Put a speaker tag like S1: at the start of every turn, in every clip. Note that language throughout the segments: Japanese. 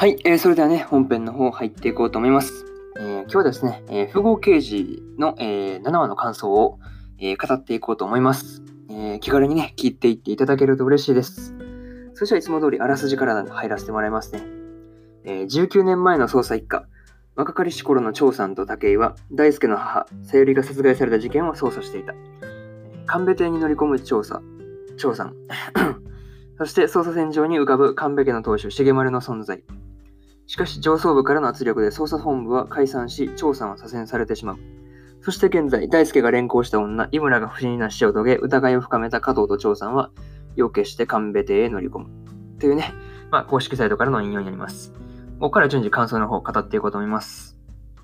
S1: はい、えー、それではね、本編の方入っていこうと思います。えー、今日はですね、えー、符号掲示の、えー、7話の感想を、え語っていこうと思います、え気軽にね、聞いていっていただけると嬉しいです。それじゃあいつも通りあらすじから入らせてもらいますね。え19年前の捜査一課、若かりし頃の張さんと武井は、大輔の母、さゆりが殺害された事件を捜査していた。神戸邸に乗り込む張さん、張さん。そして捜査線上に浮かぶ神戸家の当主、重丸の存在。しかし上層部からの圧力で捜査本部は解散し、調査は左遷されてしまう。そして現在、大輔が連行した女、井村が不審な死を遂げ、疑いを深めた加藤と張さんは、夜を決して神戸邸へ乗り込む。というね、まあ、公式サイトからの引用になります。ここから順次感想の方を語っていこうと思います。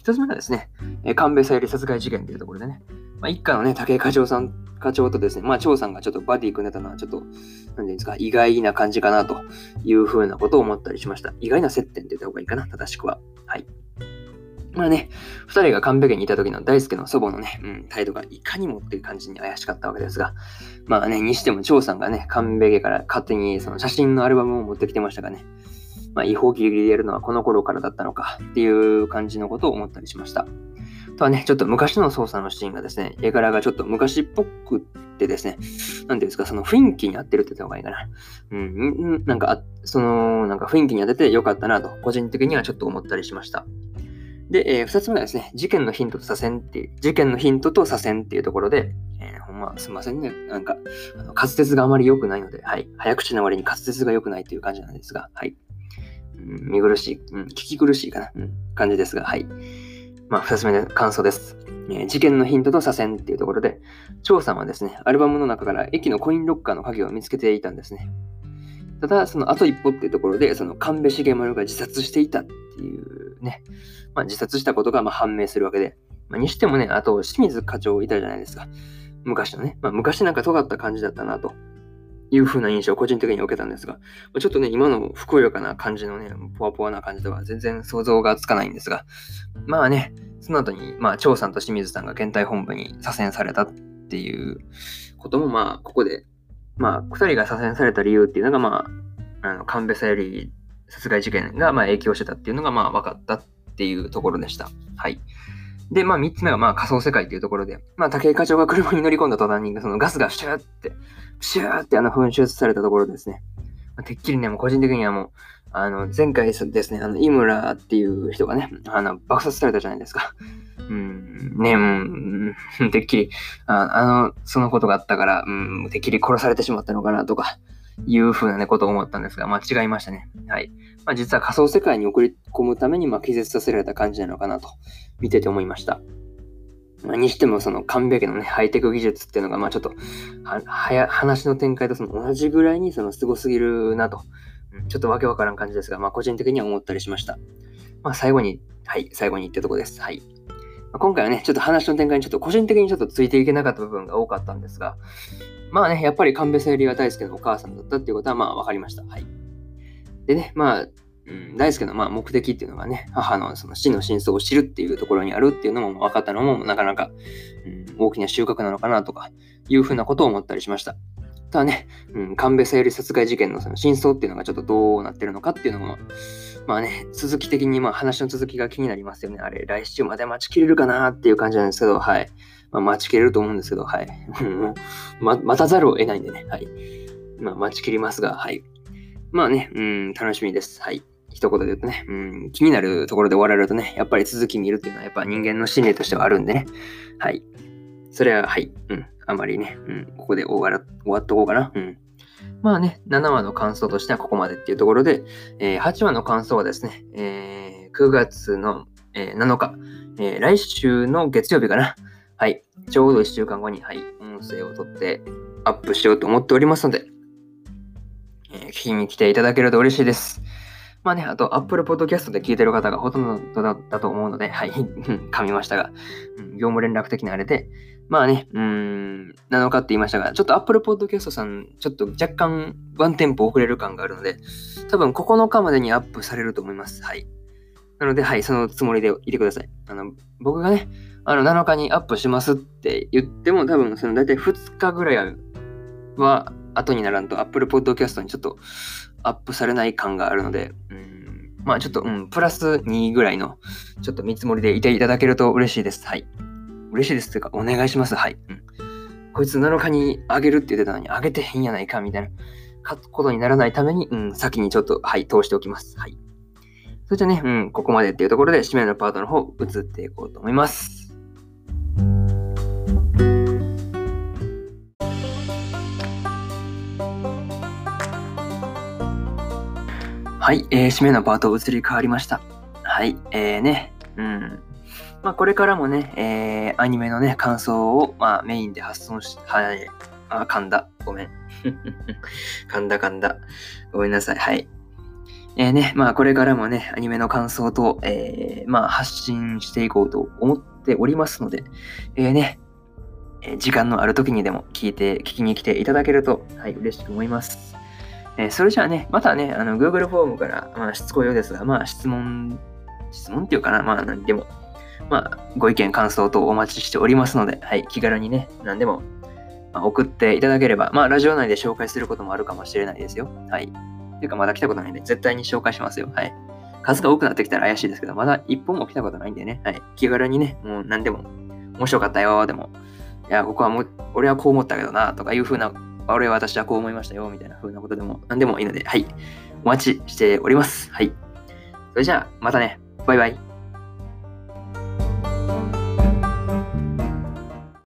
S1: 一つ目がですねえ、神戸さゆり殺害事件というところでね、まあ、一家のね、武井課長さん、課長とですね、まあ、長さんがちょっとバディ組んでたのは、ちょっと、なんていうんですか、意外な感じかなというふうなことを思ったりしました。意外な接点って言った方がいいかな、正しくは。はい。まあね、二人が神戸家にいた時の大輔の祖母のね、うん、態度がいかにもっていう感じに怪しかったわけですが、まあね、にしても長さんがね、神戸家から勝手にその写真のアルバムを持ってきてましたがね、まあ違法ギリギリでやるのはこの頃からだったのかっていう感じのことを思ったりしました。とはね、ちょっと昔の操作のシーンがですね、絵柄がちょっと昔っぽくってですね、なんていうんですか、その雰囲気に合ってるって言った方がいいかな。うん、なんか、その、なんか雰囲気に当ててよかったなと、個人的にはちょっと思ったりしました。で、えー、二つ目はですね、事件のヒントと左遷っていう、事件のヒントと左遷っていうところで、えー、ほんますいませんね。なんか、あの滑舌があまり良くないので、はい。早口な割に滑舌が良くないという感じなんですが、はい。うん、見苦しい、うん、聞き苦しいかな、うん、感じですが、はい。まあ、二つ目の感想です。えー、事件のヒントと左遷っていうところで、張さんはですね、アルバムの中から駅のコインロッカーの鍵を見つけていたんですね。ただ、その後一歩っていうところで、その神戸重丸が自殺していたっていうね、まあ、自殺したことがま判明するわけで、まあ、にしてもね、あと清水課長いたじゃないですか。昔のね、まあ、昔なんか尖った感じだったなと。いう風な印象を個人的に受けたんですが、ちょっとね、今のふくよかな感じのね、ポワポワな感じでは全然想像がつかないんですが、まあね、その後に、まあ、張さんと清水さんが検体本部に左遷されたっていうことも、まあ、ここで、まあ、二人が左遷された理由っていうのが、まあ、あの、神戸さゆり殺害事件が、ま、影響してたっていうのが、まあ、分かったっていうところでした。はい。で、まあ、三つ目は、まあ、仮想世界っていうところで、まあ、武井課長が車に乗り込んだ途端に、そのガスがシューって、シューってあの噴出されたところですね。まあ、てっきりね、もう個人的にはもう、あの、前回ですね、あの、井村っていう人がね、あの、爆殺されたじゃないですか。うん、ね、うん、てっきり、ああの、そのことがあったから、うん、てっきり殺されてしまったのかなとか、いうふうなね、ことを思ったんですが、間違いましたね。はい。まあ、実は仮想世界に送り込むために、まあ、気絶させられた感じなのかなと、見てて思いました。まあ、にしても、その神戸家のね、ハイテク技術っていうのが、まあ、ちょっと、は、はや、話の展開とその同じぐらいに、その、すごすぎるなと、うん、ちょっとわけわからん感じですが、まあ、個人的には思ったりしました。まあ、最後に、はい、最後にってとこです。はい。ま、今回はね、ちょっと話の展開にちょっと個人的にちょっとついていけなかった部分が多かったんですが、まあね、やっぱり神戸さゆりが大好きなお母さんだったっていうことはまあ分かりました。はい。でね、まあ、うん、大輔のまあ目的っていうのがね、母のその死の真相を知るっていうところにあるっていうのも分かったのも、なかなか、うん、大きな収穫なのかなとかいうふうなことを思ったりしました。ただね、うん、神戸さゆり殺害事件のその真相っていうのがちょっとどうなってるのかっていうのも、まあね、続き的にまあ話の続きが気になりますよね。あれ、来週まで待ちきれるかなっていう感じなんですけど、はい。まあ、待ちきれると思うんですけど、はい。ま、待たざるを得ないんでね、はい。まあ、待ちきりますが、はい。まあね、うん、楽しみです。はい。一言で言うとね、うん、気になるところで終わられるとね、やっぱり続き見るっていうのはやっぱ人間の心理としてはあるんでね。はい。それは、はい。うん。あまりね、うん。ここで終わら終わっとこうかな。うん。まあね、7話の感想としてはここまでっていうところで、えー、8話の感想はですね、えー、9月の、えー、7日、えー、来週の月曜日かな。はい。ちょうど1週間後に、はい。音声を撮ってアップしようと思っておりますので、聞きに来ていただけると嬉しいです。まあね、あと、Apple Podcast で聞いてる方がほとんどだったと思うので、はい、噛みましたが、うん、業務連絡的なあれで、まあね、うん、7日って言いましたが、ちょっと Apple Podcast さん、ちょっと若干ワンテンポ遅れる感があるので、多分9日までにアップされると思います。はい。なので、はい、そのつもりでいてください。あの、僕がね、あの、7日にアップしますって言っても、多分、その大体2日ぐらいは後にならんと Apple Podcast にちょっとアップされない感があるので、うん、まあちょっと、うん、プラス2ぐらいの、ちょっと見積もりでいていただけると嬉しいです。はい。嬉しいですというか、お願いします。はい。うん。こいつ7日にあげるって言ってたのに、あげてへんやないか、みたいなことにならないために、うん、先にちょっと、はい、通しておきます。はい。それじゃね、うん、ここまでっていうところで、締めのパートの方、移っていこうと思います。はい、えー、締めのパート移り変わりました。はい、えーね、うん。まあ、これからもね、えー、アニメのね、感想を、まあ、メインで発送し、はい、あ、噛んだ。ごめん。噛んだ噛んだ。ごめんなさい。はい。えー、ね、まあ、これからもね、アニメの感想と、えー、まあ、発信していこうと思っておりますので、えー、ね、え時間のある時にでも聞いて、聞きに来ていただけると、はい、嬉しく思います。えー、それじゃあね、またね、あの Google フォームから、まあ、しつこいようですが、まあ、質問、質問っていうかな、まあ、何でも、まあ、ご意見、感想等お待ちしておりますので、はい、気軽にね、何でも、まあ、送っていただければ、まあ、ラジオ内で紹介することもあるかもしれないですよ。はい。ていうか、まだ来たことないんで、絶対に紹介しますよ。はい。数が多くなってきたら怪しいですけど、まだ一本も来たことないんでね、はい。気軽にね、もう何でも、面白かったよ、でも、いや、ここはもう、俺はこう思ったけどな、とかいう風な俺は私はこう思いましたよ、みたいな風なことでも何でもいいので、はい。お待ちしております。はい。それじゃあ、またね。バイバイ。